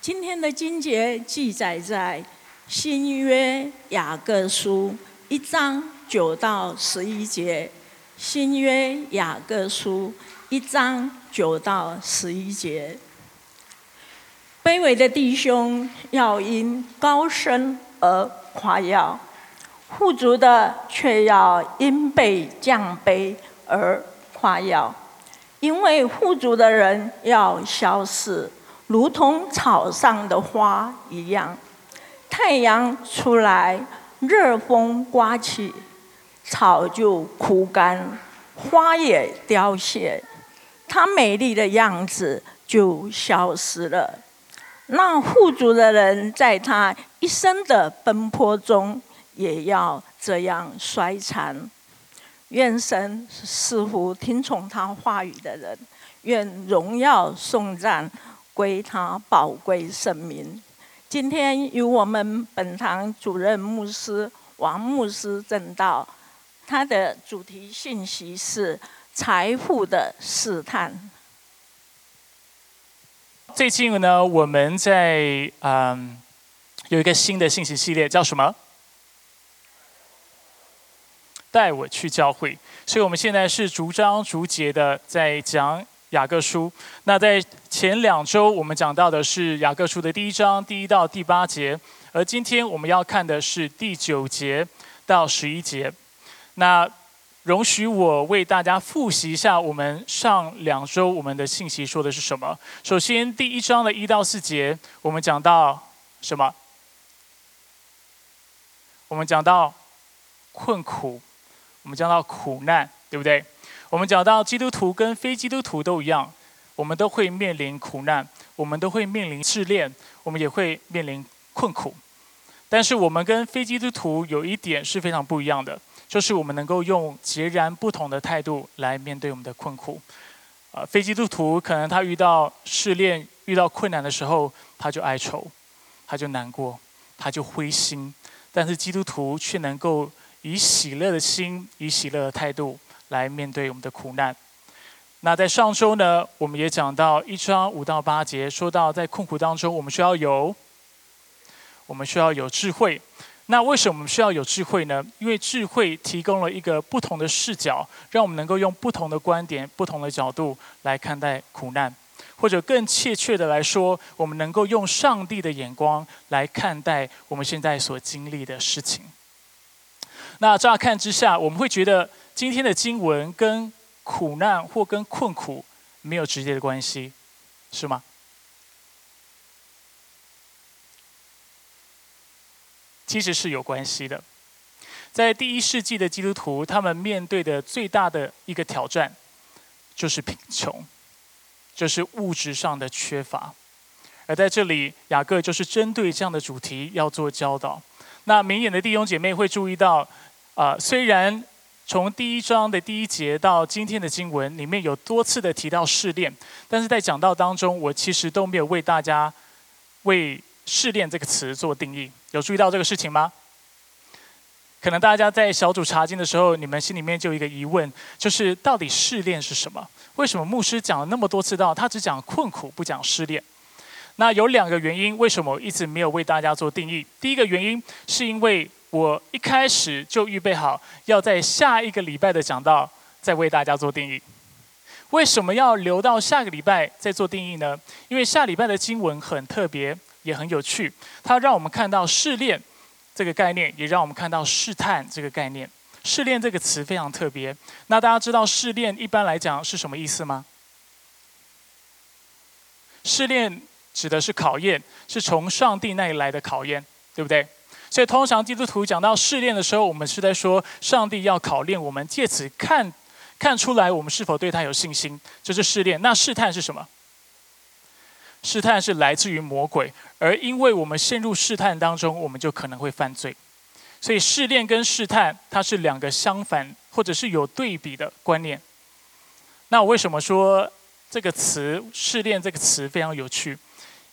今天的经节记载在新约雅各书一章九到十一节。新约雅各书一章九到十一节。卑微的弟兄要因高升而夸耀，富足的却要因被降卑而夸耀。因为富足的人要消逝。如同草上的花一样，太阳出来，热风刮起，草就枯干，花也凋谢，它美丽的样子就消失了。那富足的人，在他一生的奔波中，也要这样衰残。愿神似乎听从他话语的人，愿荣耀颂赞。归他宝贵圣名。今天由我们本堂主任牧师王牧师正道，他的主题信息是财富的试探。最近呢，我们在嗯有一个新的信息系列，叫什么？带我去教会。所以我们现在是逐章逐节的在讲。雅各书，那在前两周我们讲到的是雅各书的第一章第一到第八节，而今天我们要看的是第九节到十一节。那容许我为大家复习一下我们上两周我们的信息说的是什么。首先，第一章的一到四节，我们讲到什么？我们讲到困苦，我们讲到苦难，对不对？我们讲到基督徒跟非基督徒都一样，我们都会面临苦难，我们都会面临试炼，我们也会面临困苦。但是我们跟非基督徒有一点是非常不一样的，就是我们能够用截然不同的态度来面对我们的困苦。呃，非基督徒可能他遇到试炼、遇到困难的时候，他就哀愁，他就难过，他就灰心；但是基督徒却能够以喜乐的心，以喜乐的态度。来面对我们的苦难。那在上周呢，我们也讲到一章五到八节，说到在困苦当中，我们需要有，我们需要有智慧。那为什么我们需要有智慧呢？因为智慧提供了一个不同的视角，让我们能够用不同的观点、不同的角度来看待苦难，或者更切切的来说，我们能够用上帝的眼光来看待我们现在所经历的事情。那乍看之下，我们会觉得。今天的经文跟苦难或跟困苦没有直接的关系，是吗？其实是有关系的。在第一世纪的基督徒，他们面对的最大的一个挑战就是贫穷，就是物质上的缺乏。而在这里，雅各就是针对这样的主题要做教导。那明眼的弟兄姐妹会注意到，啊，虽然。从第一章的第一节到今天的经文里面有多次的提到试炼，但是在讲道当中，我其实都没有为大家为试炼这个词做定义。有注意到这个事情吗？可能大家在小组查经的时候，你们心里面就有一个疑问，就是到底试炼是什么？为什么牧师讲了那么多次到，他只讲困苦不讲试炼？那有两个原因，为什么我一直没有为大家做定义？第一个原因是因为。我一开始就预备好，要在下一个礼拜的讲道再为大家做定义。为什么要留到下个礼拜再做定义呢？因为下礼拜的经文很特别，也很有趣。它让我们看到试炼这个概念，也让我们看到试探这个概念。试炼这个词非常特别。那大家知道试炼一般来讲是什么意思吗？试炼指的是考验，是从上帝那里来的考验，对不对？所以，通常基督徒讲到试炼的时候，我们是在说上帝要考验我们，借此看看出来我们是否对他有信心，这是试炼。那试探是什么？试探是来自于魔鬼，而因为我们陷入试探当中，我们就可能会犯罪。所以，试炼跟试探它是两个相反或者是有对比的观念。那我为什么说这个词“试炼”这个词非常有趣？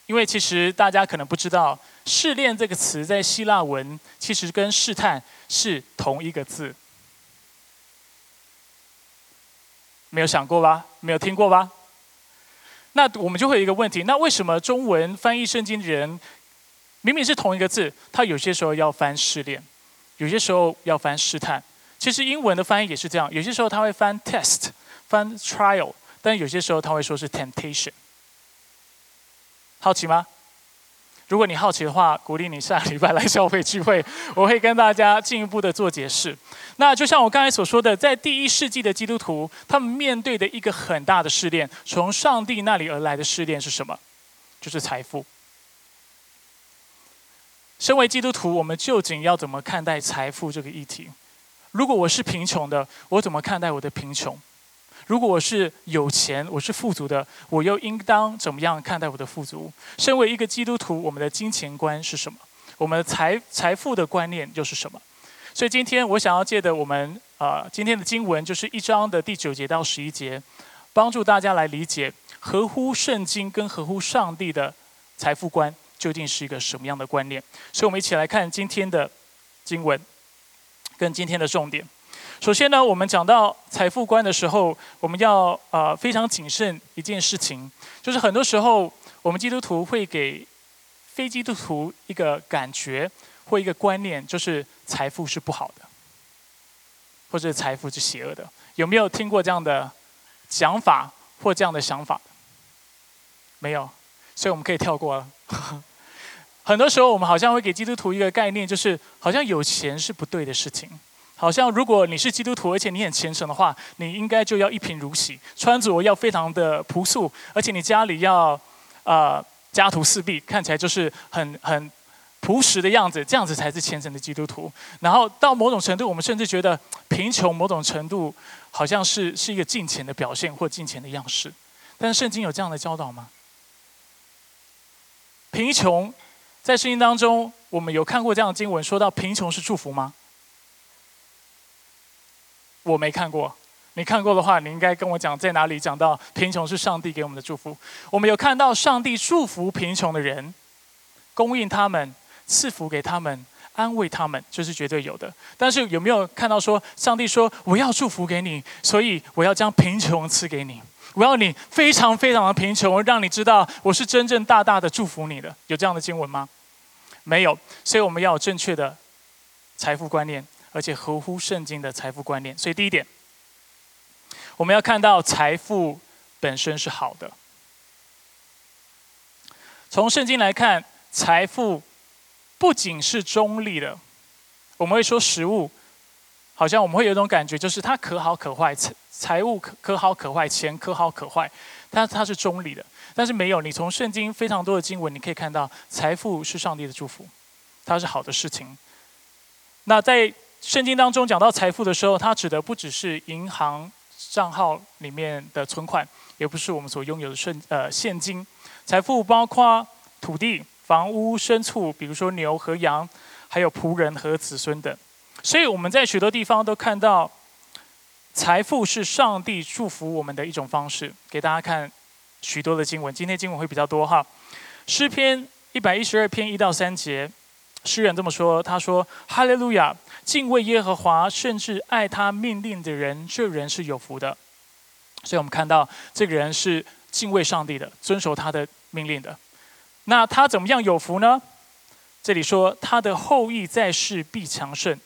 因为其实大家可能不知道。试炼这个词在希腊文其实跟试探是同一个字，没有想过吧？没有听过吧？那我们就会有一个问题：那为什么中文翻译圣经的人，明明是同一个字，他有些时候要翻试炼，有些时候要翻试探？其实英文的翻译也是这样，有些时候他会翻 test，翻 trial，但有些时候他会说是 temptation。好奇吗？如果你好奇的话，鼓励你下礼拜来消费聚会，我会跟大家进一步的做解释。那就像我刚才所说的，在第一世纪的基督徒，他们面对的一个很大的试炼，从上帝那里而来的试炼是什么？就是财富。身为基督徒，我们究竟要怎么看待财富这个议题？如果我是贫穷的，我怎么看待我的贫穷？如果我是有钱，我是富足的，我又应当怎么样看待我的富足？身为一个基督徒，我们的金钱观是什么？我们的财财富的观念又是什么？所以今天我想要借的我们啊今天的经文，就是一章的第九节到十一节，帮助大家来理解合乎圣经跟合乎上帝的财富观究竟是一个什么样的观念。所以我们一起来看今天的经文跟今天的重点。首先呢，我们讲到财富观的时候，我们要呃非常谨慎一件事情，就是很多时候我们基督徒会给非基督徒一个感觉或一个观念，就是财富是不好的，或者财富是邪恶的。有没有听过这样的讲法或这样的想法？没有，所以我们可以跳过了。很多时候我们好像会给基督徒一个概念，就是好像有钱是不对的事情。好像如果你是基督徒，而且你很虔诚的话，你应该就要一贫如洗，穿着要非常的朴素，而且你家里要，呃，家徒四壁，看起来就是很很朴实的样子，这样子才是虔诚的基督徒。然后到某种程度，我们甚至觉得贫穷某种程度好像是是一个金钱的表现或金钱的样式。但是圣经有这样的教导吗？贫穷在圣经当中，我们有看过这样的经文，说到贫穷是祝福吗？我没看过，你看过的话，你应该跟我讲在哪里讲到贫穷是上帝给我们的祝福。我们有看到上帝祝福贫穷的人，供应他们，赐福给他们，安慰他们，这是绝对有的。但是有没有看到说上帝说我要祝福给你，所以我要将贫穷赐给你，我要你非常非常的贫穷，让你知道我是真正大大的祝福你的？有这样的经文吗？没有。所以我们要有正确的财富观念。而且合乎圣经的财富观念，所以第一点，我们要看到财富本身是好的。从圣经来看，财富不仅是中立的，我们会说食物，好像我们会有一种感觉，就是它可好可坏，财财物可可好可坏，钱可好可坏，它它是中立的。但是没有，你从圣经非常多的经文，你可以看到，财富是上帝的祝福，它是好的事情。那在圣经当中讲到财富的时候，它指的不只是银行账号里面的存款，也不是我们所拥有的现呃现金。财富包括土地、房屋、牲畜，比如说牛和羊，还有仆人和子孙等。所以我们在许多地方都看到，财富是上帝祝福我们的一种方式。给大家看许多的经文，今天经文会比较多哈。诗篇一百一十二篇一到三节。诗人这么说：“他说，哈利路亚，敬畏耶和华，甚至爱他命令的人，这人是有福的。所以，我们看到这个人是敬畏上帝的，遵守他的命令的。那他怎么样有福呢？这里说，他的后裔在世必强盛，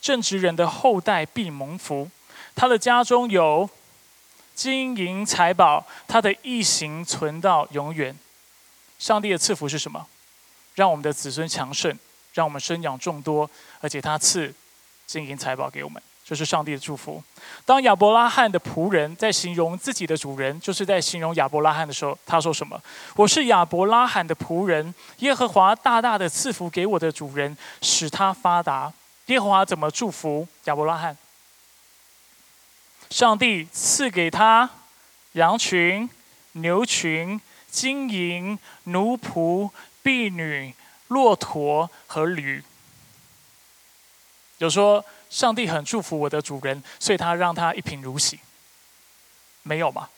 正直人的后代必蒙福。他的家中有金银财宝，他的义行存到永远。上帝的赐福是什么？让我们的子孙强盛。”让我们生养众多，而且他赐金银财宝给我们，这是上帝的祝福。当亚伯拉罕的仆人在形容自己的主人，就是在形容亚伯拉罕的时候，他说什么？我是亚伯拉罕的仆人，耶和华大大的赐福给我的主人，使他发达。耶和华怎么祝福亚伯拉罕？上帝赐给他羊群、牛群、金银、奴仆、婢女。骆驼和驴，有说上帝很祝福我的主人，所以他让他一贫如洗。没有嘛？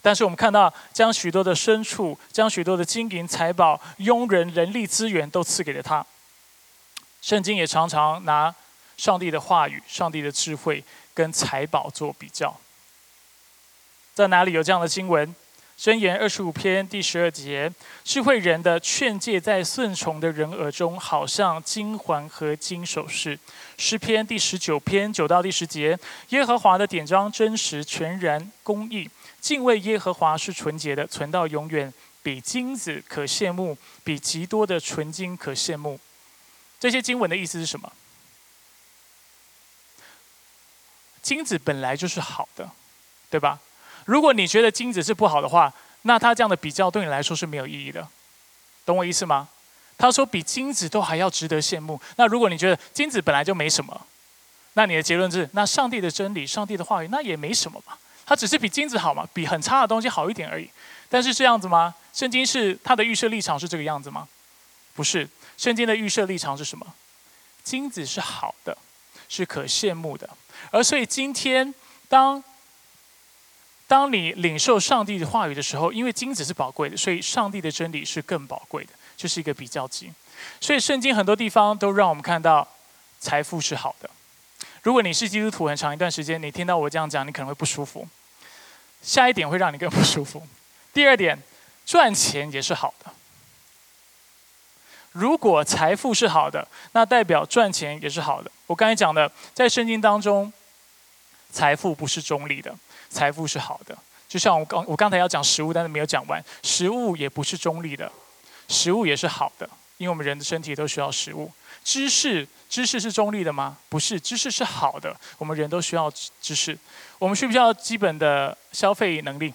但是我们看到，将许多的牲畜、将许多的金银财宝、佣人、人力资源都赐给了他。圣经也常常拿上帝的话语、上帝的智慧跟财宝做比较。在哪里有这样的经文？箴言二十五篇第十二节，智慧人的劝诫在顺从的人耳中，好像金环和金首饰。诗篇第十九篇九到第十节，耶和华的典章真实全然公义，敬畏耶和华是纯洁的，存到永远，比金子可羡慕，比极多的纯金可羡慕。这些经文的意思是什么？金子本来就是好的，对吧？如果你觉得金子是不好的话，那他这样的比较对你来说是没有意义的，懂我意思吗？他说比金子都还要值得羡慕。那如果你觉得金子本来就没什么，那你的结论是：那上帝的真理、上帝的话语那也没什么嘛？它只是比金子好嘛？比很差的东西好一点而已。但是这样子吗？圣经是它的预设立场是这个样子吗？不是，圣经的预设立场是什么？金子是好的，是可羡慕的。而所以今天，当当你领受上帝的话语的时候，因为金子是宝贵的，所以上帝的真理是更宝贵的，就是一个比较级。所以圣经很多地方都让我们看到财富是好的。如果你是基督徒很长一段时间，你听到我这样讲，你可能会不舒服。下一点会让你更不舒服。第二点，赚钱也是好的。如果财富是好的，那代表赚钱也是好的。我刚才讲的，在圣经当中，财富不是中立的，财富是好的。就像我刚我刚才要讲食物，但是没有讲完，食物也不是中立的，食物也是好的，因为我们人的身体都需要食物。知识，知识是中立的吗？不是，知识是好的，我们人都需要知识。我们需不需要基本的消费能力、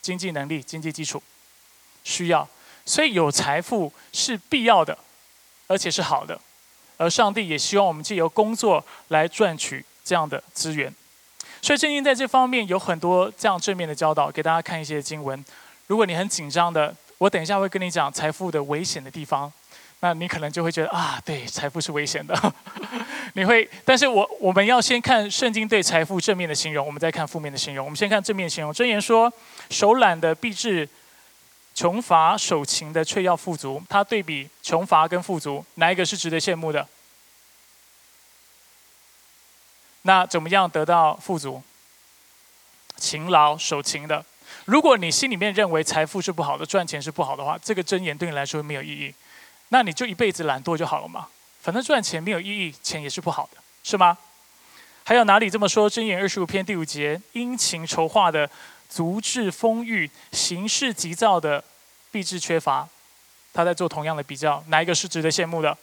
经济能力、经济基础？需要。所以有财富是必要的，而且是好的，而上帝也希望我们借由工作来赚取这样的资源。所以圣经在这方面有很多这样正面的教导，给大家看一些经文。如果你很紧张的，我等一下会跟你讲财富的危险的地方，那你可能就会觉得啊，对，财富是危险的。你会，但是我我们要先看圣经对财富正面的形容，我们再看负面的形容。我们先看正面形容，箴言说，手懒的必致。穷乏手勤的却要富足，他对比穷乏跟富足，哪一个是值得羡慕的？那怎么样得到富足？勤劳守勤的。如果你心里面认为财富是不好的，赚钱是不好的话，这个箴言对你来说没有意义。那你就一辈子懒惰就好了嘛，反正赚钱没有意义，钱也是不好的，是吗？还有哪里这么说？箴言二十五篇第五节，殷勤筹划的。足智丰裕、行事急躁的，必致缺乏。他在做同样的比较，哪一个是值得羡慕的？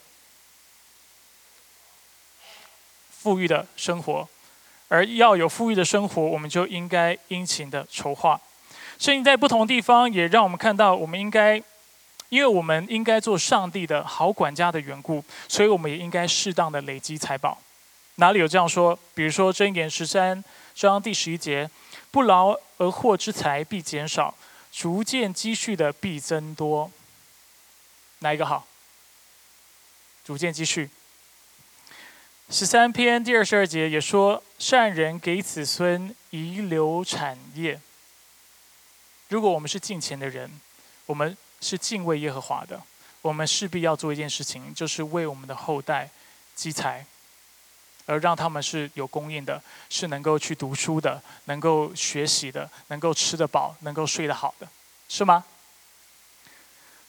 富裕的生活，而要有富裕的生活，我们就应该殷勤的筹划。所以在不同地方也让我们看到，我们应该，因为我们应该做上帝的好管家的缘故，所以我们也应该适当的累积财宝。哪里有这样说？比如说箴言十三章第十一节。不劳而获之财必减少，逐渐积蓄的必增多。哪一个好？逐渐积蓄。十三篇第二十二节也说：善人给子孙遗留产业。如果我们是敬虔的人，我们是敬畏耶和华的，我们势必要做一件事情，就是为我们的后代积财。而让他们是有供应的，是能够去读书的，能够学习的，能够吃得饱，能够睡得好的，是吗？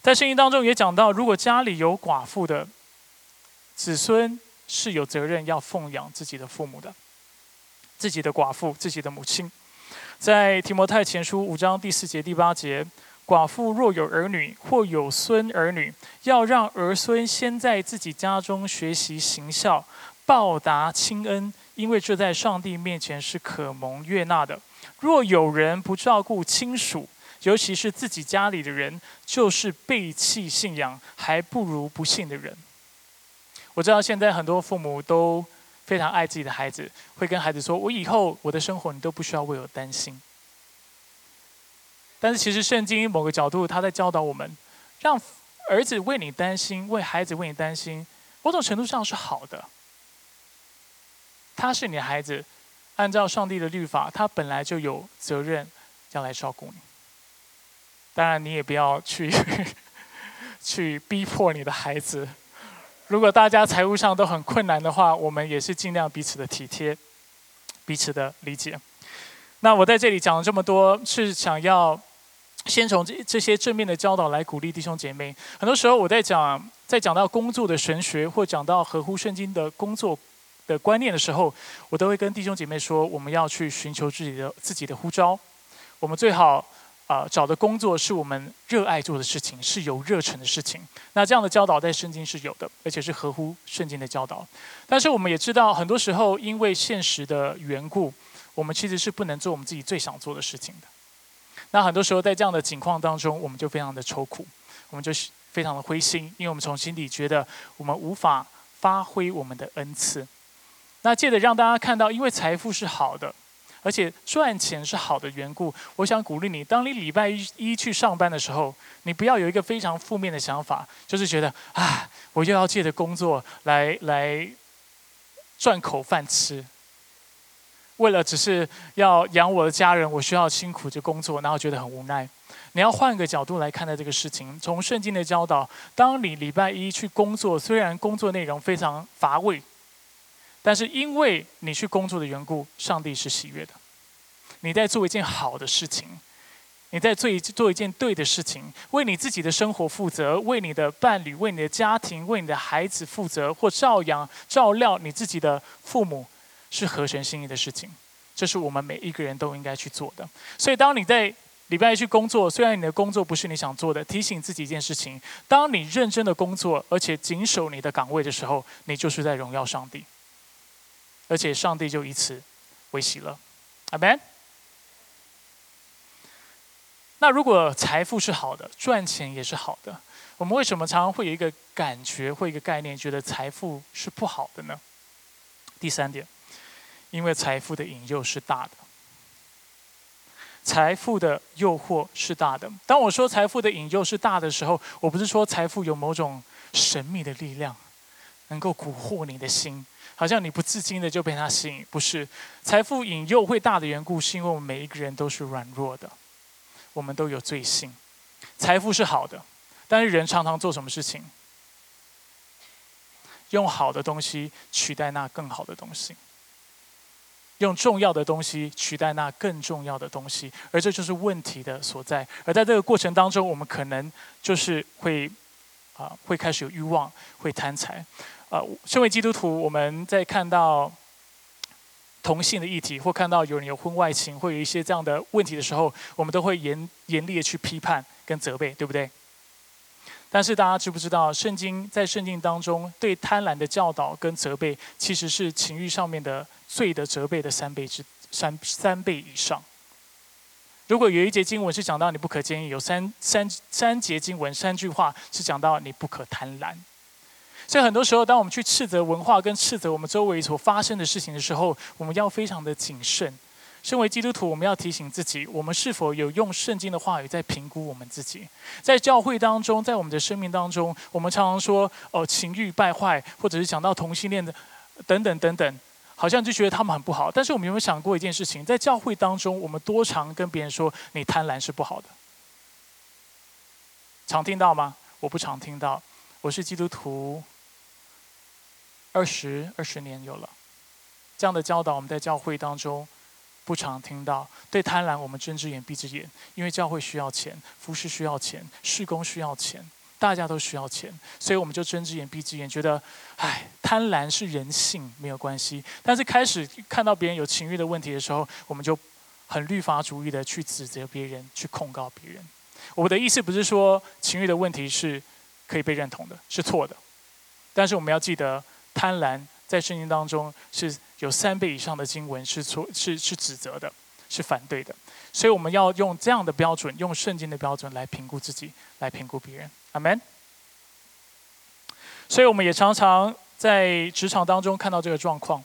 在圣经当中也讲到，如果家里有寡妇的子孙，是有责任要奉养自己的父母的，自己的寡妇，自己的母亲。在提摩太前书五章第四节、第八节，寡妇若有儿女或有孙儿女，要让儿孙先在自己家中学习行孝。报答亲恩，因为这在上帝面前是可蒙悦纳的。若有人不照顾亲属，尤其是自己家里的人，就是背弃信仰，还不如不信的人。我知道现在很多父母都非常爱自己的孩子，会跟孩子说：“我以后我的生活你都不需要为我担心。”但是其实圣经某个角度，他在教导我们，让儿子为你担心，为孩子为你担心，某种程度上是好的。他是你的孩子，按照上帝的律法，他本来就有责任要来照顾你。当然，你也不要去 去逼迫你的孩子。如果大家财务上都很困难的话，我们也是尽量彼此的体贴，彼此的理解。那我在这里讲了这么多，是想要先从这这些正面的教导来鼓励弟兄姐妹。很多时候我在讲，在讲到工作的神学，或讲到合乎圣经的工作的观念的时候，我都会跟弟兄姐妹说，我们要去寻求自己的自己的呼召。我们最好啊找的工作是我们热爱做的事情，是有热忱的事情。那这样的教导在圣经是有的，而且是合乎圣经的教导。但是我们也知道，很多时候因为现实的缘故，我们其实是不能做我们自己最想做的事情的。那很多时候在这样的情况当中，我们就非常的愁苦，我们就非常的灰心，因为我们从心底觉得我们无法发挥我们的恩赐。那借着让大家看到，因为财富是好的，而且赚钱是好的缘故，我想鼓励你，当你礼拜一去上班的时候，你不要有一个非常负面的想法，就是觉得啊，我又要借着工作来来赚口饭吃。为了只是要养我的家人，我需要辛苦去工作，然后觉得很无奈。你要换个角度来看待这个事情。从圣经的教导，当你礼拜一去工作，虽然工作内容非常乏味，但是因为你去工作的缘故，上帝是喜悦的。你在做一件好的事情，你在做一做一件对的事情，为你自己的生活负责，为你的伴侣、为你的家庭、为你的孩子负责，或照养、照料你自己的父母。是合神心意的事情，这是我们每一个人都应该去做的。所以，当你在礼拜一去工作，虽然你的工作不是你想做的，提醒自己一件事情：当你认真的工作，而且谨守你的岗位的时候，你就是在荣耀上帝，而且上帝就以此为喜了。阿门。那如果财富是好的，赚钱也是好的，我们为什么常常会有一个感觉或一个概念，觉得财富是不好的呢？第三点。因为财富的引诱是大的，财富的诱惑是大的。当我说财富的引诱是大的时候，我不是说财富有某种神秘的力量，能够蛊惑你的心，好像你不自禁的就被它吸引。不是，财富引诱会大的缘故，是因为我们每一个人都是软弱的，我们都有罪性。财富是好的，但是人常常做什么事情？用好的东西取代那更好的东西。用重要的东西取代那更重要的东西，而这就是问题的所在。而在这个过程当中，我们可能就是会啊，会开始有欲望，会贪财。啊，身为基督徒，我们在看到同性的议题，或看到有人有婚外情，或有一些这样的问题的时候，我们都会严严厉的去批判跟责备，对不对？但是大家知不知道，圣经在圣经当中对贪婪的教导跟责备，其实是情欲上面的。罪的责备的三倍之三三倍以上。如果有一节经文是讲到你不可奸淫，有三三三节经文三句话是讲到你不可贪婪。所以很多时候，当我们去斥责文化跟斥责我们周围所发生的事情的时候，我们要非常的谨慎。身为基督徒，我们要提醒自己，我们是否有用圣经的话语在评估我们自己？在教会当中，在我们的生命当中，我们常常说哦情欲败坏，或者是讲到同性恋的等等等等。好像就觉得他们很不好，但是我们有没有想过一件事情？在教会当中，我们多常跟别人说你贪婪是不好的？常听到吗？我不常听到。我是基督徒二十二十年有了，这样的教导我们在教会当中不常听到。对贪婪，我们睁只眼闭只眼，因为教会需要钱，服饰需要钱，施工需要钱。大家都需要钱，所以我们就睁只眼闭只眼，觉得，唉，贪婪是人性，没有关系。但是开始看到别人有情欲的问题的时候，我们就很律法主义的去指责别人，去控告别人。我的意思不是说情欲的问题是可以被认同的，是错的。但是我们要记得，贪婪在圣经当中是有三倍以上的经文是错，是是指责的，是反对的。所以我们要用这样的标准，用圣经的标准来评估自己，来评估别人。阿门。所以我们也常常在职场当中看到这个状况，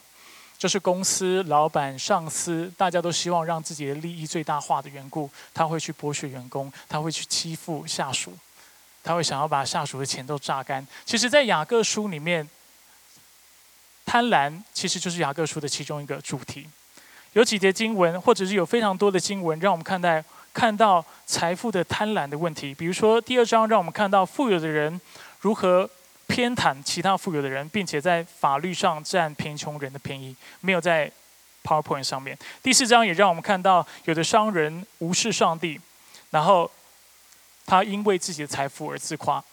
就是公司老板、上司，大家都希望让自己的利益最大化的缘故，他会去剥削员工，他会去欺负下属，他会想要把下属的钱都榨干。其实，在雅各书里面，贪婪其实就是雅各书的其中一个主题。有几节经文，或者是有非常多的经文，让我们看待。看到财富的贪婪的问题，比如说第二章让我们看到富有的人如何偏袒其他富有的人，并且在法律上占贫穷人的便宜，没有在 PowerPoint 上面。第四章也让我们看到有的商人无视上帝，然后他因为自己的财富而自夸。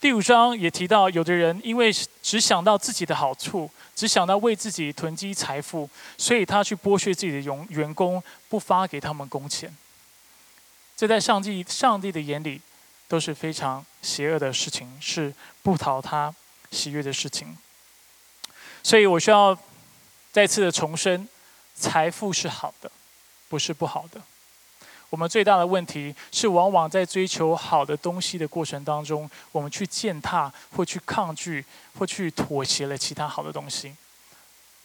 第五章也提到，有的人因为只想到自己的好处，只想到为自己囤积财富，所以他去剥削自己的员员工，不发给他们工钱。这在上帝上帝的眼里都是非常邪恶的事情，是不讨他喜悦的事情。所以我需要再次的重申：财富是好的，不是不好的。我们最大的问题是，往往在追求好的东西的过程当中，我们去践踏，或去抗拒，或去妥协了其他好的东西。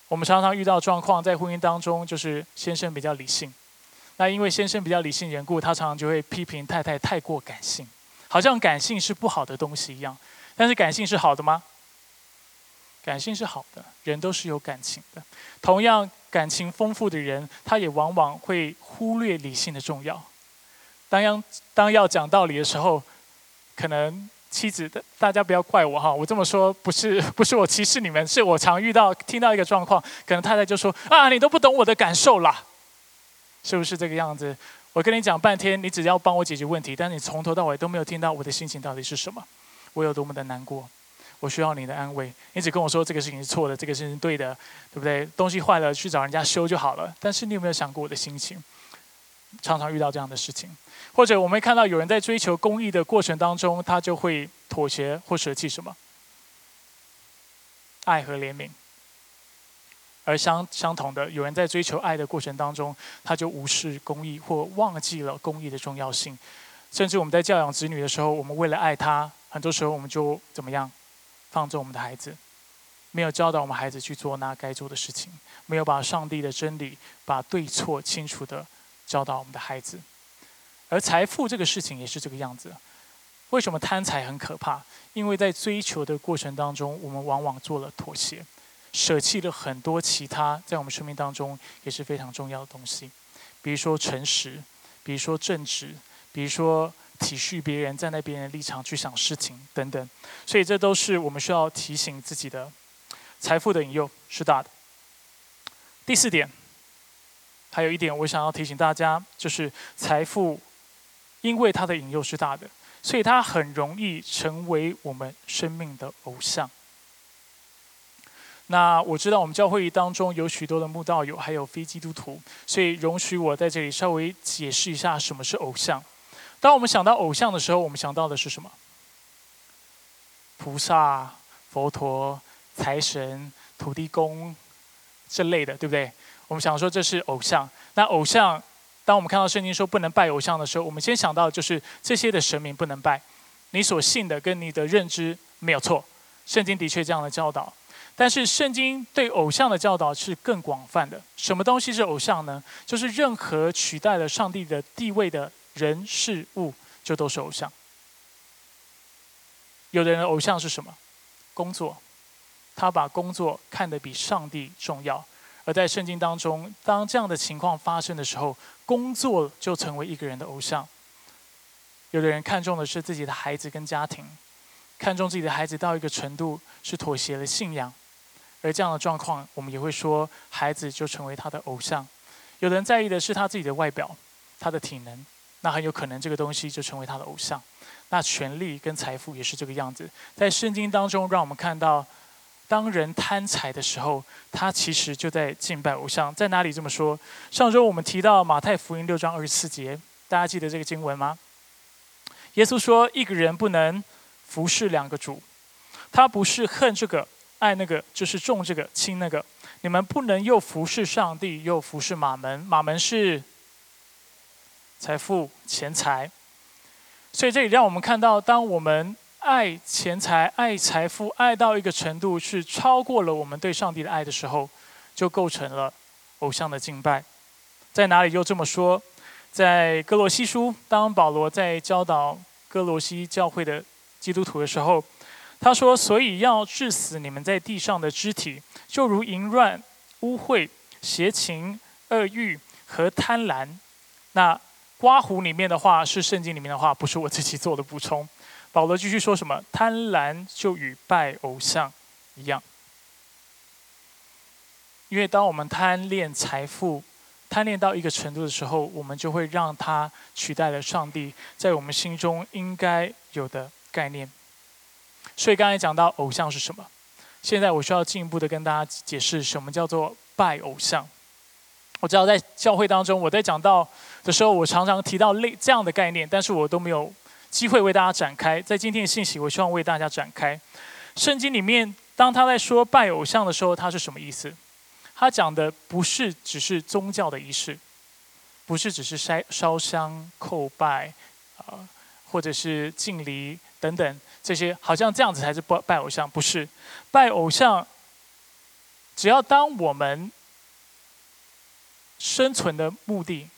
我们常常遇到状况，在婚姻当中，就是先生比较理性，那因为先生比较理性缘故，他常常就会批评太太太过感性，好像感性是不好的东西一样。但是感性是好的吗？感性是好的，人都是有感情的。同样。感情丰富的人，他也往往会忽略理性的重要。当要当要讲道理的时候，可能妻子的大家不要怪我哈，我这么说不是不是我歧视你们，是我常遇到听到一个状况，可能太太就说啊，你都不懂我的感受啦，是不是这个样子？我跟你讲半天，你只要帮我解决问题，但你从头到尾都没有听到我的心情到底是什么，我有多么的难过。我需要你的安慰，你只跟我说这个事情是错的，这个事情是对的，对不对？东西坏了去找人家修就好了。但是你有没有想过我的心情？常常遇到这样的事情，或者我们看到有人在追求公益的过程当中，他就会妥协或舍弃什么？爱和怜悯。而相相同的，有人在追求爱的过程当中，他就无视公益或忘记了公益的重要性。甚至我们在教养子女的时候，我们为了爱他，很多时候我们就怎么样？放纵我们的孩子，没有教导我们孩子去做那该做的事情，没有把上帝的真理、把对错清楚的教导我们的孩子。而财富这个事情也是这个样子。为什么贪财很可怕？因为在追求的过程当中，我们往往做了妥协，舍弃了很多其他在我们生命当中也是非常重要的东西，比如说诚实，比如说正直，比如说。体恤别人，站在别人的立场去想事情等等，所以这都是我们需要提醒自己的。财富的引诱是大的。第四点，还有一点我想要提醒大家，就是财富因为它的引诱是大的，所以它很容易成为我们生命的偶像。那我知道我们教会当中有许多的慕道友，还有非基督徒，所以容许我在这里稍微解释一下什么是偶像。当我们想到偶像的时候，我们想到的是什么？菩萨、佛陀、财神、土地公这类的，对不对？我们想说这是偶像。那偶像，当我们看到圣经说不能拜偶像的时候，我们先想到就是这些的神明不能拜。你所信的跟你的认知没有错，圣经的确这样的教导。但是圣经对偶像的教导是更广泛的。什么东西是偶像呢？就是任何取代了上帝的地位的。人事物就都是偶像。有的人的偶像是什么？工作，他把工作看得比上帝重要。而在圣经当中，当这样的情况发生的时候，工作就成为一个人的偶像。有的人看重的是自己的孩子跟家庭，看重自己的孩子到一个程度是妥协了信仰，而这样的状况，我们也会说孩子就成为他的偶像。有人在意的是他自己的外表，他的体能。那很有可能这个东西就成为他的偶像。那权力跟财富也是这个样子。在圣经当中，让我们看到，当人贪财的时候，他其实就在敬拜偶像。在哪里这么说？上周我们提到马太福音六章二十四节，大家记得这个经文吗？耶稣说，一个人不能服侍两个主，他不是恨这个爱那个，就是重这个轻那个。你们不能又服侍上帝，又服侍马门。马门是。财富、钱财，所以这里让我们看到，当我们爱钱财、爱财富，爱到一个程度，是超过了我们对上帝的爱的时候，就构成了偶像的敬拜。在哪里又这么说？在哥罗西书，当保罗在教导哥罗西教会的基督徒的时候，他说：“所以要致死你们在地上的肢体，就如淫乱、污秽、邪情、恶欲和贪婪。”那刮胡里面的话是圣经里面的话，不是我自己做的补充。保罗继续说什么？贪婪就与拜偶像一样，因为当我们贪恋财富，贪恋到一个程度的时候，我们就会让它取代了上帝在我们心中应该有的概念。所以刚才讲到偶像是什么，现在我需要进一步的跟大家解释什么叫做拜偶像。我知道在教会当中，我在讲到的时候，我常常提到类这样的概念，但是我都没有机会为大家展开。在今天的信息，我希望为大家展开。圣经里面，当他在说拜偶像的时候，他是什么意思？他讲的不是只是宗教的仪式，不是只是烧烧香叩拜，啊，或者是敬礼等等这些，好像这样子才是拜拜偶像。不是，拜偶像，只要当我们生存的目的，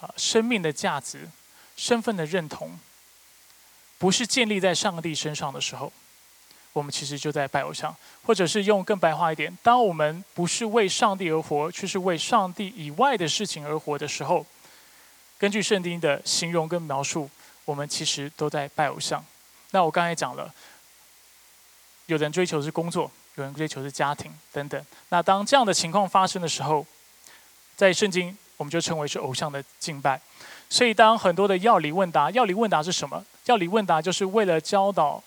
啊，生命的价值、身份的认同，不是建立在上帝身上的时候。我们其实就在拜偶像，或者是用更白话一点，当我们不是为上帝而活，却是为上帝以外的事情而活的时候，根据圣经的形容跟描述，我们其实都在拜偶像。那我刚才讲了，有人追求是工作，有人追求是家庭等等。那当这样的情况发生的时候，在圣经我们就称为是偶像的敬拜。所以当很多的要理问答，要理问答是什么？要理问答就是为了教导。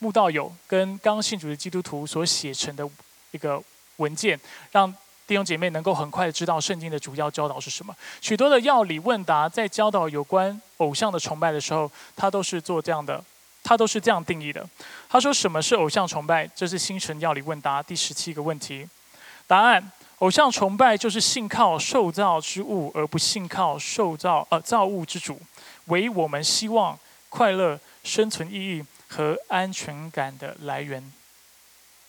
慕道友跟刚信主的基督徒所写成的一个文件，让弟兄姐妹能够很快知道圣经的主要教导是什么。许多的要理问答在教导有关偶像的崇拜的时候，他都是做这样的，他都是这样定义的。他说：“什么是偶像崇拜？”这是星辰要理问答第十七个问题。答案：偶像崇拜就是信靠受造之物，而不信靠受造呃造物之主，为我们希望、快乐、生存意义。和安全感的来源。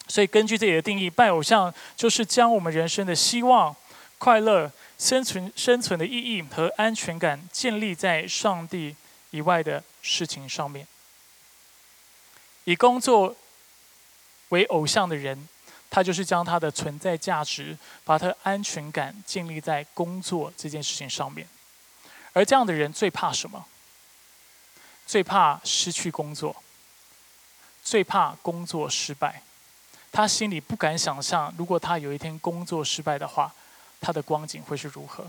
所以，根据这里的定义，拜偶像就是将我们人生的希望、快乐、生存、生存的意义和安全感建立在上帝以外的事情上面。以工作为偶像的人，他就是将他的存在价值、把他的安全感建立在工作这件事情上面。而这样的人最怕什么？最怕失去工作。最怕工作失败，他心里不敢想象，如果他有一天工作失败的话，他的光景会是如何。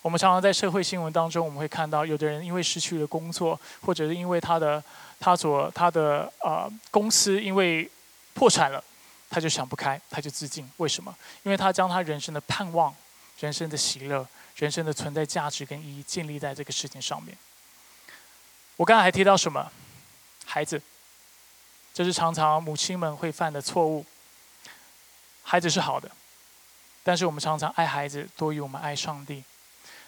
我们常常在社会新闻当中，我们会看到有的人因为失去了工作，或者是因为他的他所他的呃公司因为破产了，他就想不开，他就自尽。为什么？因为他将他人生的盼望、人生的喜乐、人生的存在价值跟意义建立在这个事情上面。我刚才还提到什么？孩子。这是常常母亲们会犯的错误。孩子是好的，但是我们常常爱孩子多于我们爱上帝。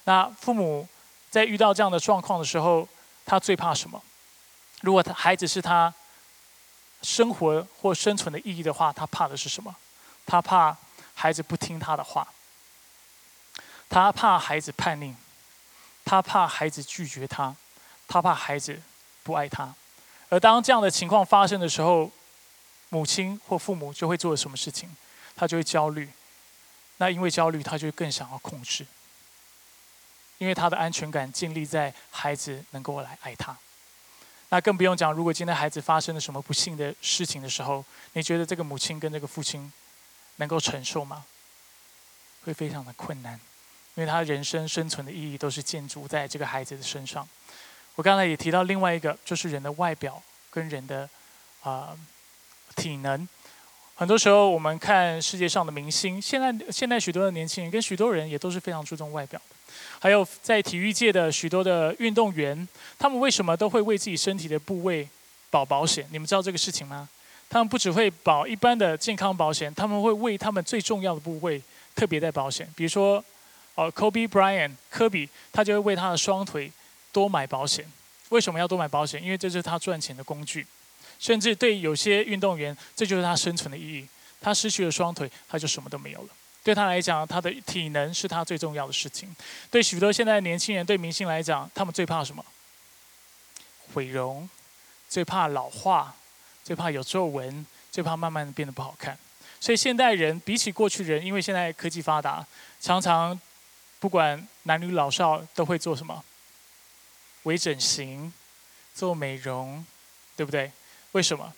那父母在遇到这样的状况的时候，他最怕什么？如果他孩子是他生活或生存的意义的话，他怕的是什么？他怕孩子不听他的话，他怕孩子叛逆，他怕孩子拒绝他，他怕孩子不爱他。而当这样的情况发生的时候，母亲或父母就会做什么事情？他就会焦虑。那因为焦虑，他就更想要控制。因为他的安全感建立在孩子能够来爱他。那更不用讲，如果今天孩子发生了什么不幸的事情的时候，你觉得这个母亲跟这个父亲能够承受吗？会非常的困难，因为他人生生存的意义都是建筑在这个孩子的身上。我刚才也提到另外一个，就是人的外表跟人的啊体能。很多时候我们看世界上的明星，现在现在许多的年轻人跟许多人也都是非常注重外表的。还有在体育界的许多的运动员，他们为什么都会为自己身体的部位保保险？你们知道这个事情吗？他们不只会保一般的健康保险，他们会为他们最重要的部位特别带保险。比如说，哦，Kobe Bryant 科比，他就会为他的双腿。多买保险，为什么要多买保险？因为这是他赚钱的工具，甚至对有些运动员，这就是他生存的意义。他失去了双腿，他就什么都没有了。对他来讲，他的体能是他最重要的事情。对许多现在年轻人、对明星来讲，他们最怕什么？毁容，最怕老化，最怕有皱纹，最怕慢慢的变得不好看。所以现代人比起过去人，因为现在科技发达，常常不管男女老少都会做什么？微整形、做美容，对不对？为什么？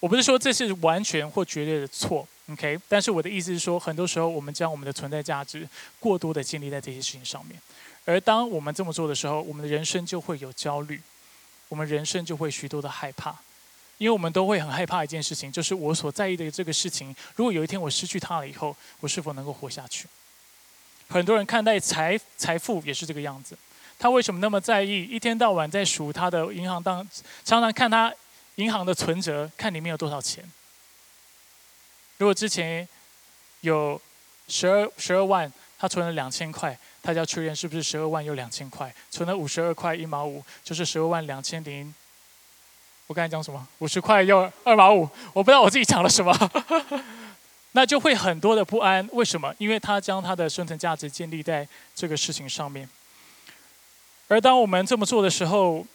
我不是说这是完全或绝对的错，OK？但是我的意思是说，很多时候我们将我们的存在价值过多的建立在这些事情上面，而当我们这么做的时候，我们的人生就会有焦虑，我们人生就会许多的害怕，因为我们都会很害怕一件事情，就是我所在意的这个事情，如果有一天我失去它了以后，我是否能够活下去？很多人看待财财富也是这个样子，他为什么那么在意？一天到晚在数他的银行当，常常看他。银行的存折，看里面有多少钱。如果之前有十二十二万，他存了两千块，他就要确认是不是十二万有两千块。存了五十二块一毛五，就是十二万两千零。我刚才讲什么？五十块又二毛五，我不知道我自己讲了什么。那就会很多的不安。为什么？因为他将他的生存价值建立在这个事情上面。而当我们这么做的时候，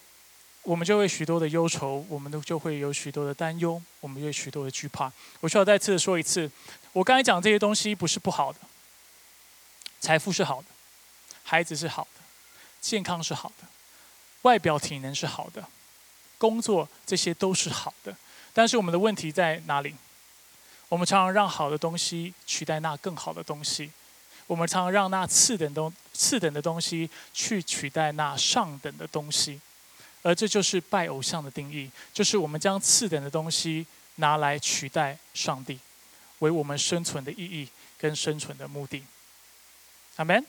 我们就会许多的忧愁，我们都就会有许多的担忧，我们有许多的惧怕。我需要再次的说一次，我刚才讲这些东西不是不好的，财富是好的，孩子是好的，健康是好的，外表体能是好的，工作这些都是好的。但是我们的问题在哪里？我们常常让好的东西取代那更好的东西，我们常常让那次等东次等的东西去取代那上等的东西。而这就是拜偶像的定义，就是我们将次等的东西拿来取代上帝，为我们生存的意义跟生存的目的。阿门。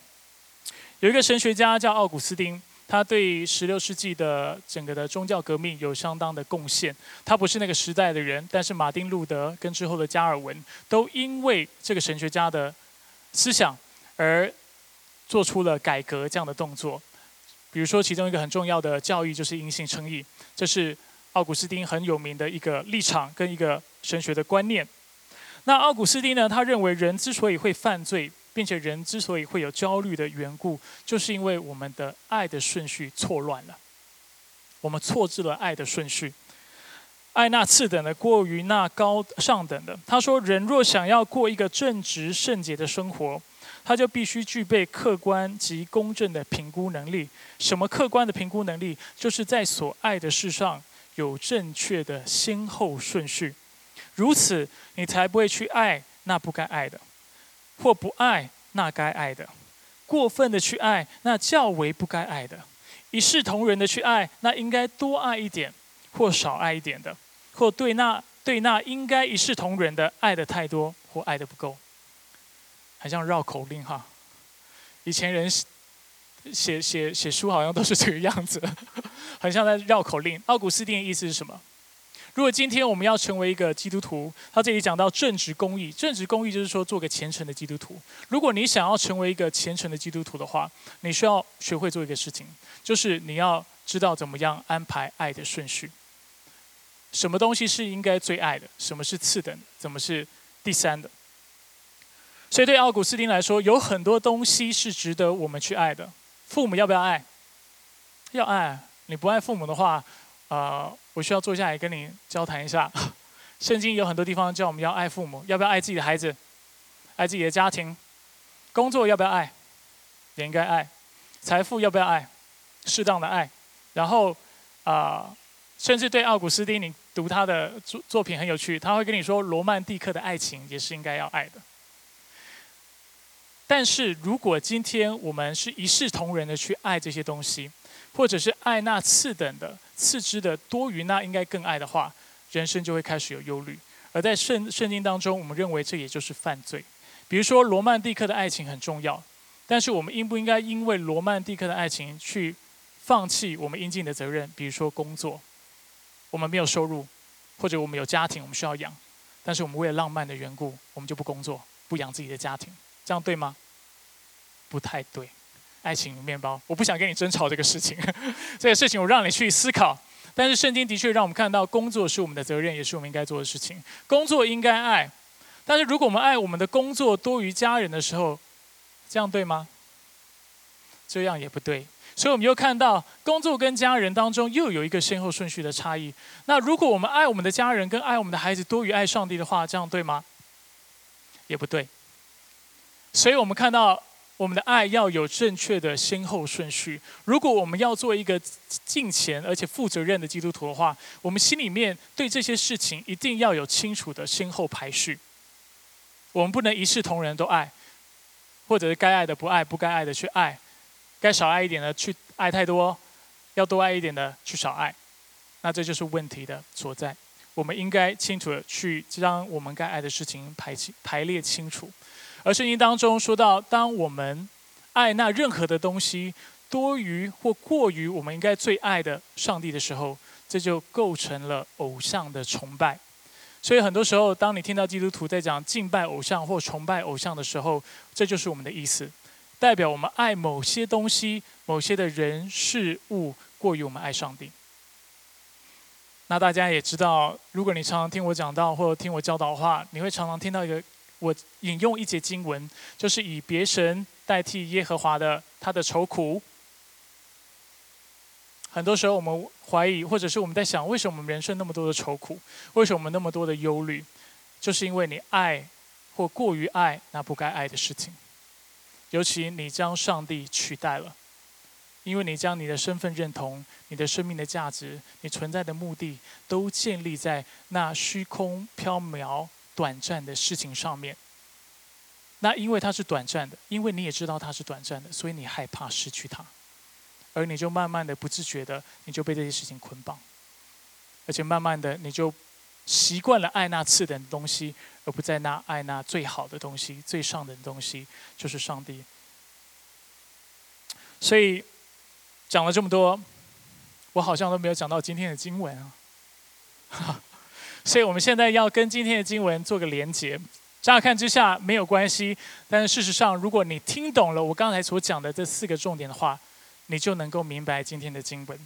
有一个神学家叫奥古斯丁，他对十六世纪的整个的宗教革命有相当的贡献。他不是那个时代的人，但是马丁路德跟之后的加尔文都因为这个神学家的思想而做出了改革这样的动作。比如说，其中一个很重要的教义就是因信称义，这是奥古斯丁很有名的一个立场跟一个神学的观念。那奥古斯丁呢，他认为人之所以会犯罪，并且人之所以会有焦虑的缘故，就是因为我们的爱的顺序错乱了，我们错置了爱的顺序，爱那次等的过于那高上等的。他说，人若想要过一个正直圣洁的生活。他就必须具备客观及公正的评估能力。什么客观的评估能力？就是在所爱的事上有正确的先后顺序，如此你才不会去爱那不该爱的，或不爱那该爱的，过分的去爱那较为不该爱的，一视同仁的去爱那应该多爱一点或少爱一点的，或对那对那应该一视同仁的爱的太多或爱的不够。很像绕口令哈，以前人写写写书好像都是这个样子，很像在绕口令。奥古斯丁的意思是什么？如果今天我们要成为一个基督徒，他这里讲到正直公义，正直公义就是说做个虔诚的基督徒。如果你想要成为一个虔诚的基督徒的话，你需要学会做一个事情，就是你要知道怎么样安排爱的顺序。什么东西是应该最爱的？什么是次等？怎么是第三的？所以对奥古斯丁来说，有很多东西是值得我们去爱的。父母要不要爱？要爱。你不爱父母的话，啊，我需要坐下来跟你交谈一下。圣经有很多地方叫我们要爱父母，要不要爱自己的孩子？爱自己的家庭？工作要不要爱？也应该爱。财富要不要爱？适当的爱。然后啊，甚至对奥古斯丁，你读他的作作品很有趣，他会跟你说，罗曼蒂克的爱情也是应该要爱的。但是如果今天我们是一视同仁的去爱这些东西，或者是爱那次等的、次之的多于那应该更爱的话，人生就会开始有忧虑。而在圣圣经当中，我们认为这也就是犯罪。比如说罗曼蒂克的爱情很重要，但是我们应不应该因为罗曼蒂克的爱情去放弃我们应尽的责任？比如说工作，我们没有收入，或者我们有家庭我们需要养，但是我们为了浪漫的缘故，我们就不工作，不养自己的家庭。这样对吗？不太对。爱情面包，我不想跟你争吵这个事情。这个事情我让你去思考。但是圣经的确让我们看到，工作是我们的责任，也是我们应该做的事情。工作应该爱，但是如果我们爱我们的工作多于家人的时候，这样对吗？这样也不对。所以我们又看到，工作跟家人当中又有一个先后顺序的差异。那如果我们爱我们的家人跟爱我们的孩子多于爱上帝的话，这样对吗？也不对。所以我们看到我们的爱要有正确的先后顺序。如果我们要做一个敬虔而且负责任的基督徒的话，我们心里面对这些事情一定要有清楚的先后排序。我们不能一视同仁都爱，或者是该爱的不爱，不该爱的去爱，该少爱一点的去爱太多，要多爱一点的去少爱。那这就是问题的所在。我们应该清楚的去将我们该爱的事情排清排列清楚。而圣经当中说到，当我们爱那任何的东西多于或过于我们应该最爱的上帝的时候，这就构成了偶像的崇拜。所以很多时候，当你听到基督徒在讲敬拜偶像或崇拜偶像的时候，这就是我们的意思，代表我们爱某些东西、某些的人事物过于我们爱上帝。那大家也知道，如果你常常听我讲到或者听我教导的话，你会常常听到一个。我引用一节经文，就是以别神代替耶和华的他的愁苦。很多时候我们怀疑，或者是我们在想，为什么我们人生那么多的愁苦？为什么我们那么多的忧虑？就是因为你爱或过于爱那不该爱的事情，尤其你将上帝取代了，因为你将你的身份认同、你的生命的价值、你存在的目的，都建立在那虚空缥缈。短暂的事情上面，那因为它是短暂的，因为你也知道它是短暂的，所以你害怕失去它，而你就慢慢的不自觉的，你就被这些事情捆绑，而且慢慢的你就习惯了爱那次等的东西，而不再那爱那最好的东西、最上等的东西，就是上帝。所以讲了这么多，我好像都没有讲到今天的经文啊。所以我们现在要跟今天的经文做个连结。乍看之下没有关系，但是事实上，如果你听懂了我刚才所讲的这四个重点的话，你就能够明白今天的经文。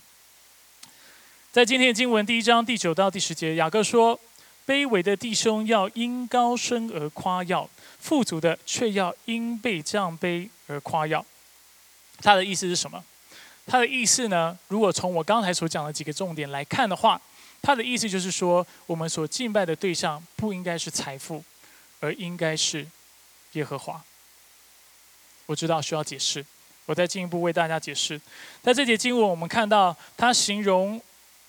在今天的经文第一章第九到第十节，雅各说：“卑微的弟兄要因高升而夸耀，富足的却要因被降卑而夸耀。”他的意思是什么？他的意思呢？如果从我刚才所讲的几个重点来看的话。他的意思就是说，我们所敬拜的对象不应该是财富，而应该是耶和华。我知道需要解释，我再进一步为大家解释。在这节经文，我们看到他形容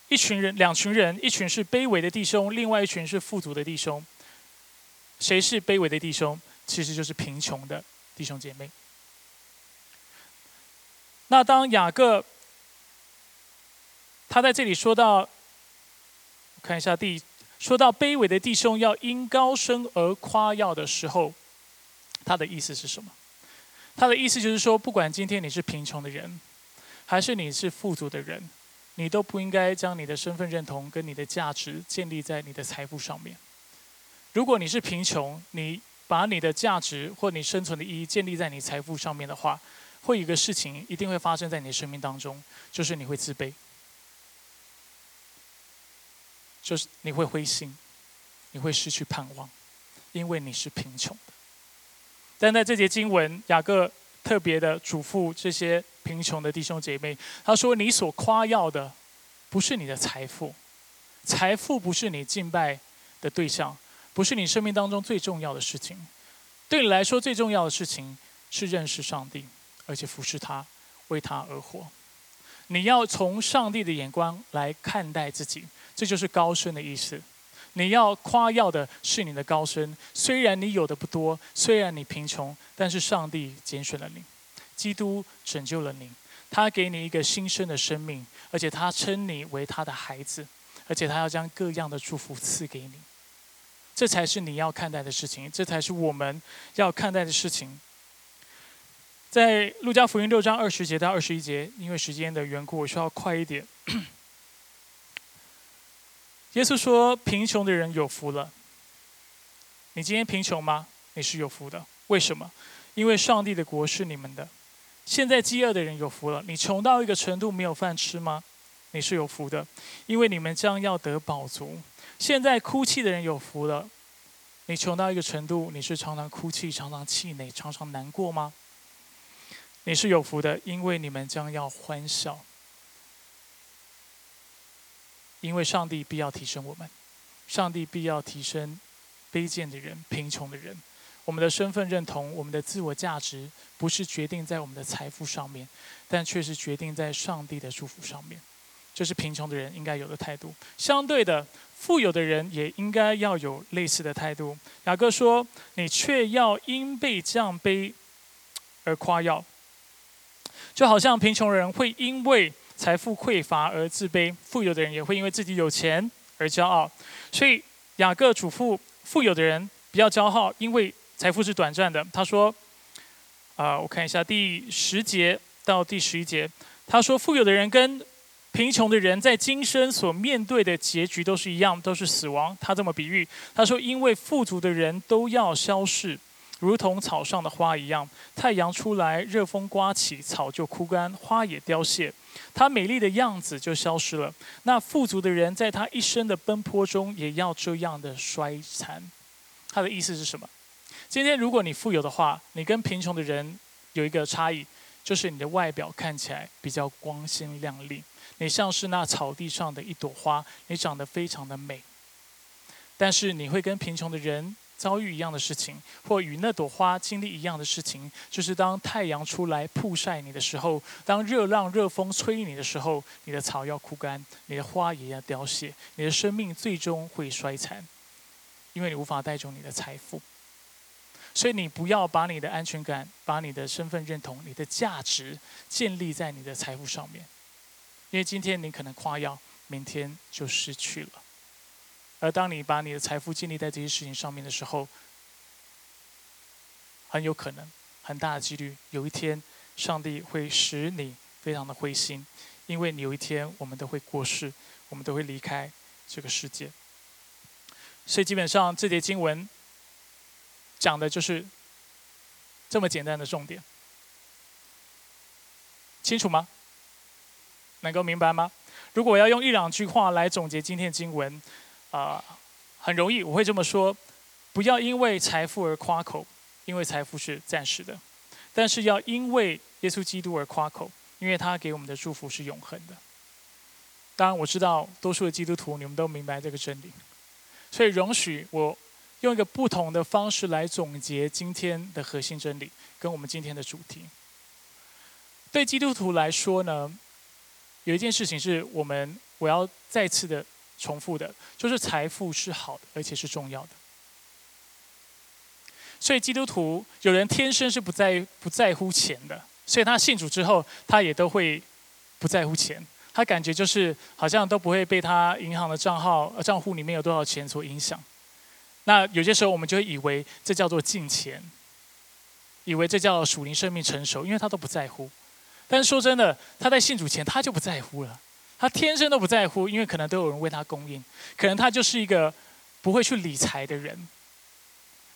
一群人、两群人，一群是卑微的弟兄，另外一群是富足的弟兄。谁是卑微的弟兄？其实就是贫穷的弟兄姐妹。那当雅各他在这里说到。看一下第说到卑微的弟兄要因高升而夸耀的时候，他的意思是什么？他的意思就是说，不管今天你是贫穷的人，还是你是富足的人，你都不应该将你的身份认同跟你的价值建立在你的财富上面。如果你是贫穷，你把你的价值或你生存的意义建立在你财富上面的话，会有一个事情一定会发生在你的生命当中，就是你会自卑。就是你会灰心，你会失去盼望，因为你是贫穷的。但在这节经文，雅各特别的嘱咐这些贫穷的弟兄姐妹，他说：“你所夸耀的，不是你的财富，财富不是你敬拜的对象，不是你生命当中最重要的事情。对你来说，最重要的事情是认识上帝，而且服侍他，为他而活。你要从上帝的眼光来看待自己。”这就是高升的意思。你要夸耀的是你的高升，虽然你有的不多，虽然你贫穷，但是上帝拣选了你，基督拯救了你，他给你一个新生的生命，而且他称你为他的孩子，而且他要将各样的祝福赐给你。这才是你要看待的事情，这才是我们要看待的事情。在路加福音六章二十节到二十一节，因为时间的缘故，我需要快一点。耶稣说：“贫穷的人有福了。你今天贫穷吗？你是有福的。为什么？因为上帝的国是你们的。现在饥饿的人有福了。你穷到一个程度没有饭吃吗？你是有福的，因为你们将要得饱足。现在哭泣的人有福了。你穷到一个程度，你是常常哭泣、常常气馁、常常难过吗？你是有福的，因为你们将要欢笑。”因为上帝必要提升我们，上帝必要提升卑贱的人、贫穷的人，我们的身份认同、我们的自我价值，不是决定在我们的财富上面，但却是决定在上帝的祝福上面。这是贫穷的人应该有的态度。相对的，富有的人也应该要有类似的态度。雅各说：“你却要因被降卑而夸耀，就好像贫穷人会因为财富匮乏而自卑，富有的人也会因为自己有钱而骄傲。所以雅各嘱咐富有的人不要骄傲，因为财富是短暂的。他说：“啊，我看一下第十节到第十一节，他说富有的人跟。”贫穷的人在今生所面对的结局都是一样，都是死亡。他这么比喻，他说：“因为富足的人都要消逝，如同草上的花一样。太阳出来，热风刮起，草就枯干，花也凋谢，她美丽的样子就消失了。那富足的人在他一生的奔波中，也要这样的衰残。”他的意思是什么？今天如果你富有的话，你跟贫穷的人有一个差异，就是你的外表看起来比较光鲜亮丽。你像是那草地上的一朵花，你长得非常的美。但是你会跟贫穷的人遭遇一样的事情，或与那朵花经历一样的事情，就是当太阳出来曝晒你的时候，当热浪、热风吹你的时候，你的草要枯干，你的花也要凋谢，你的生命最终会衰残，因为你无法带走你的财富。所以你不要把你的安全感、把你的身份认同、你的价值建立在你的财富上面。因为今天你可能夸耀，明天就失去了。而当你把你的财富建立在这些事情上面的时候，很有可能，很大的几率，有一天上帝会使你非常的灰心，因为你有一天我们都会过世，我们都会离开这个世界。所以基本上这节经文讲的就是这么简单的重点，清楚吗？能够明白吗？如果要用一两句话来总结今天的经文，啊，很容易，我会这么说：不要因为财富而夸口，因为财富是暂时的；但是要因为耶稣基督而夸口，因为他给我们的祝福是永恒的。当然，我知道多数的基督徒你们都明白这个真理，所以容许我用一个不同的方式来总结今天的核心真理，跟我们今天的主题。对基督徒来说呢？有一件事情是我们我要再次的重复的，就是财富是好的，而且是重要的。所以基督徒有人天生是不在不在乎钱的，所以他信主之后，他也都会不在乎钱。他感觉就是好像都不会被他银行的账号账户里面有多少钱所影响。那有些时候我们就会以为这叫做进钱，以为这叫属灵生命成熟，因为他都不在乎。但是说真的，他在信主前他就不在乎了，他天生都不在乎，因为可能都有人为他供应，可能他就是一个不会去理财的人，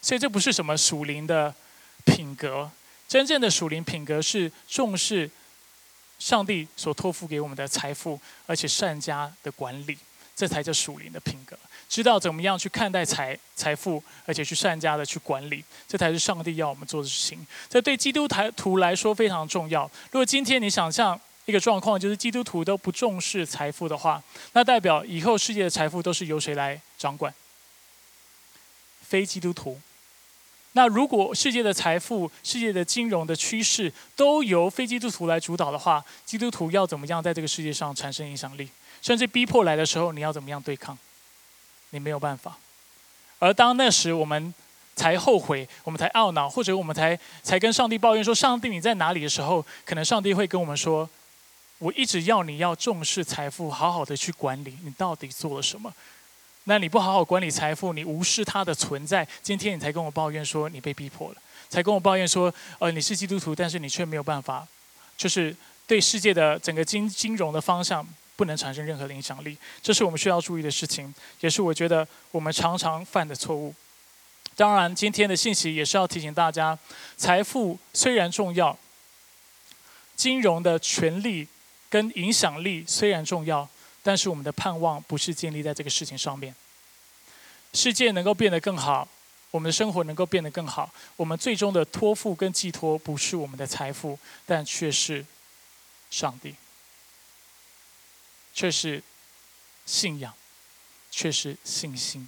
所以这不是什么属灵的品格。真正的属灵品格是重视上帝所托付给我们的财富，而且善加的管理，这才叫属灵的品格。知道怎么样去看待财财富，而且去善加的去管理，这才是上帝要我们做的事情。这对基督徒来说非常重要。如果今天你想象一个状况，就是基督徒都不重视财富的话，那代表以后世界的财富都是由谁来掌管？非基督徒。那如果世界的财富、世界的金融的趋势都由非基督徒来主导的话，基督徒要怎么样在这个世界上产生影响力？甚至逼迫来的时候，你要怎么样对抗？你没有办法，而当那时我们才后悔，我们才懊恼，或者我们才才跟上帝抱怨说：“上帝你在哪里？”的时候，可能上帝会跟我们说：“我一直要你要重视财富，好好的去管理。你到底做了什么？那你不好好管理财富，你无视它的存在，今天你才跟我抱怨说你被逼迫了，才跟我抱怨说：呃，你是基督徒，但是你却没有办法，就是对世界的整个金金融的方向。”不能产生任何的影响力，这是我们需要注意的事情，也是我觉得我们常常犯的错误。当然，今天的信息也是要提醒大家：财富虽然重要，金融的权利跟影响力虽然重要，但是我们的盼望不是建立在这个事情上面。世界能够变得更好，我们的生活能够变得更好，我们最终的托付跟寄托不是我们的财富，但却是上帝。却是信仰，却是信心。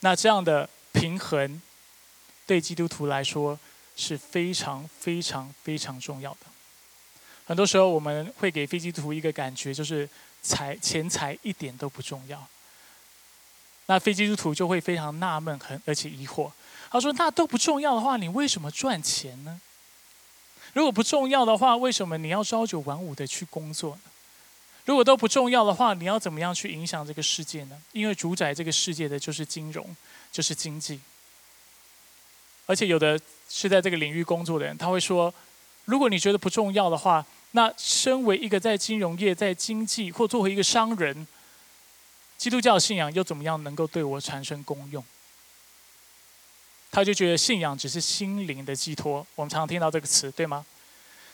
那这样的平衡，对基督徒来说是非常非常非常重要的。很多时候，我们会给飞机图一个感觉，就是财钱财一点都不重要。那非基督徒就会非常纳闷，很而且疑惑。他说：“那都不重要的话，你为什么赚钱呢？如果不重要的话，为什么你要朝九晚五的去工作呢？如果都不重要的话，你要怎么样去影响这个世界呢？因为主宰这个世界的就是金融，就是经济。而且有的是在这个领域工作的人，他会说：如果你觉得不重要的话，那身为一个在金融业、在经济或作为一个商人。”基督教信仰又怎么样能够对我产生功用？他就觉得信仰只是心灵的寄托。我们常听到这个词，对吗？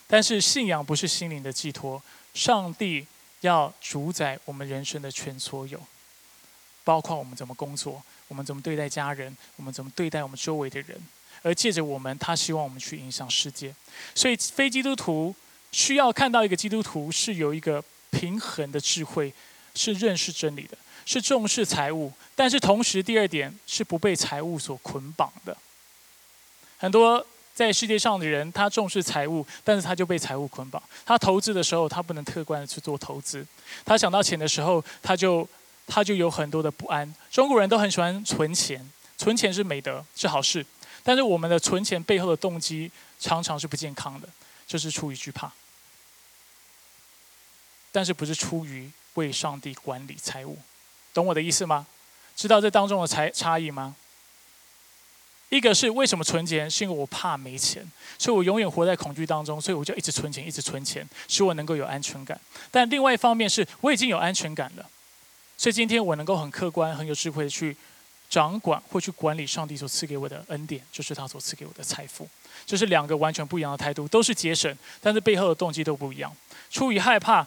但是信仰不是心灵的寄托，上帝要主宰我们人生的全所有，包括我们怎么工作，我们怎么对待家人，我们怎么对待我们周围的人，而借着我们，他希望我们去影响世界。所以非基督徒需要看到一个基督徒是有一个平衡的智慧，是认识真理的。是重视财务，但是同时第二点是不被财务所捆绑的。很多在世界上的人，他重视财务，但是他就被财务捆绑。他投资的时候，他不能客观的去做投资。他想到钱的时候，他就他就有很多的不安。中国人都很喜欢存钱，存钱是美德，是好事。但是我们的存钱背后的动机常常是不健康的，就是出于惧怕，但是不是出于为上帝管理财务。懂我的意思吗？知道这当中的差差异吗？一个是为什么存钱，是因为我怕没钱，所以我永远活在恐惧当中，所以我就一直存钱，一直存钱，使我能够有安全感。但另外一方面是，我已经有安全感了，所以今天我能够很客观、很有智慧的去掌管或去管理上帝所赐给我的恩典，就是他所赐给我的财富。这是两个完全不一样的态度，都是节省，但是背后的动机都不一样。出于害怕。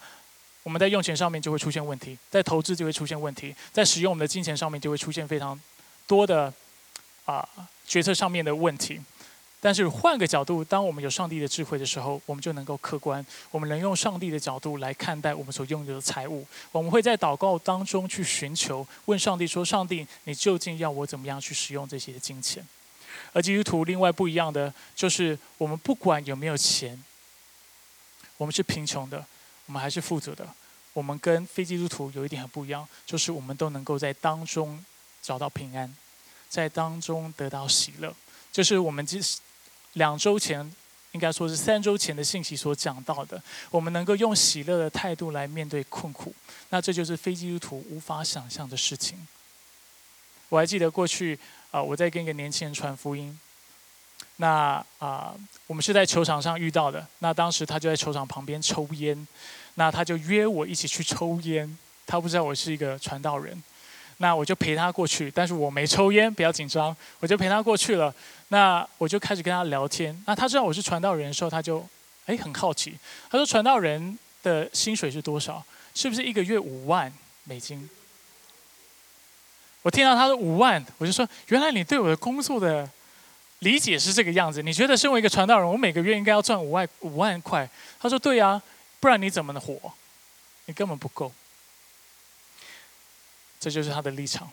我们在用钱上面就会出现问题，在投资就会出现问题，在使用我们的金钱上面就会出现非常多的啊决策上面的问题。但是换个角度，当我们有上帝的智慧的时候，我们就能够客观，我们能用上帝的角度来看待我们所拥有的财物。我们会在祷告当中去寻求，问上帝说：“上帝，你究竟要我怎么样去使用这些金钱？”而基督徒另外不一样的就是，我们不管有没有钱，我们是贫穷的。我们还是负责的。我们跟非基督徒有一点很不一样，就是我们都能够在当中找到平安，在当中得到喜乐。就是我们这两周前，应该说是三周前的信息所讲到的，我们能够用喜乐的态度来面对困苦。那这就是非基督徒无法想象的事情。我还记得过去啊，我在跟一个年轻人传福音。那啊，我们是在球场上遇到的。那当时他就在球场旁边抽烟，那他就约我一起去抽烟。他不知道我是一个传道人，那我就陪他过去。但是我没抽烟，不要紧张，我就陪他过去了。那我就开始跟他聊天。那他知道我是传道人的时候，他就哎很好奇。他说：“传道人的薪水是多少？是不是一个月五万美金？”我听到他说五万，我就说：“原来你对我的工作的。”理解是这个样子，你觉得身为一个传道人，我每个月应该要赚五万五万块？他说：“对啊，不然你怎么能活？你根本不够。”这就是他的立场。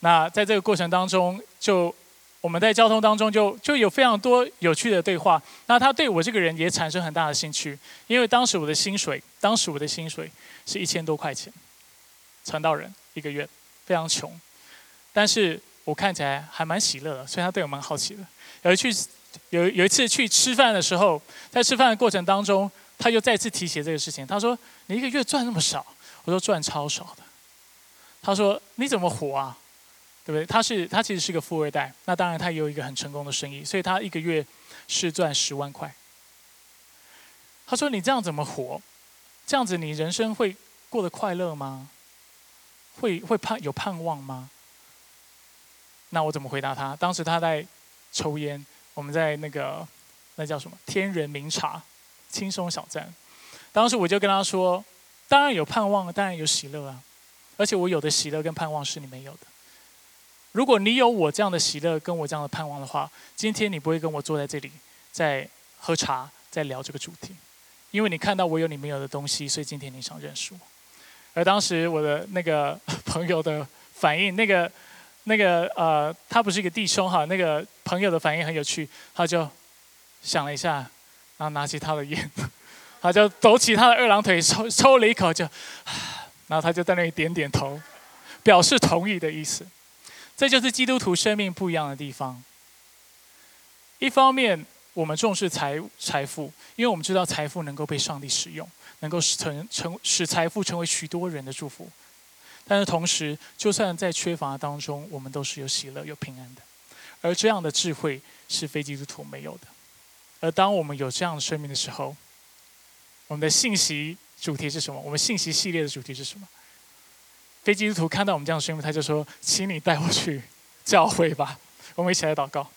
那在这个过程当中，就我们在交通当中就就有非常多有趣的对话。那他对我这个人也产生很大的兴趣，因为当时我的薪水，当时我的薪水是一千多块钱，传道人一个月非常穷，但是我看起来还蛮喜乐的，所以他对我蛮好奇的。有一去有有一次去吃饭的时候，在吃饭的过程当中，他又再次提起这个事情。他说：“你一个月赚那么少？”我说：“赚超少的。”他说：“你怎么活啊？对不对？”他是他其实是个富二代，那当然他也有一个很成功的生意，所以他一个月是赚十万块。他说：“你这样怎么活？这样子你人生会过得快乐吗？会会盼有盼望吗？”那我怎么回答他？当时他在。抽烟，我们在那个那叫什么天人茗茶，轻松小站。当时我就跟他说：“当然有盼望，当然有喜乐啊！而且我有的喜乐跟盼望是你没有的。如果你有我这样的喜乐跟我这样的盼望的话，今天你不会跟我坐在这里在喝茶，在聊这个主题，因为你看到我有你没有的东西，所以今天你想认识我。而当时我的那个 朋友的反应，那个。那个呃，他不是一个弟兄哈，那个朋友的反应很有趣，他就想了一下，然后拿起他的烟，他就抖起他的二郎腿，抽抽了一口，就，然后他就在那里点点头，表示同意的意思。这就是基督徒生命不一样的地方。一方面，我们重视财财富，因为我们知道财富能够被上帝使用，能够使成成使财富成为许多人的祝福。但是同时，就算在缺乏当中，我们都是有喜乐、有平安的。而这样的智慧是非基督徒没有的。而当我们有这样的生命的时候，我们的信息主题是什么？我们信息系列的主题是什么？非基督徒看到我们这样的宣布，他就说：“请你带我去教会吧。”我们一起来祷告。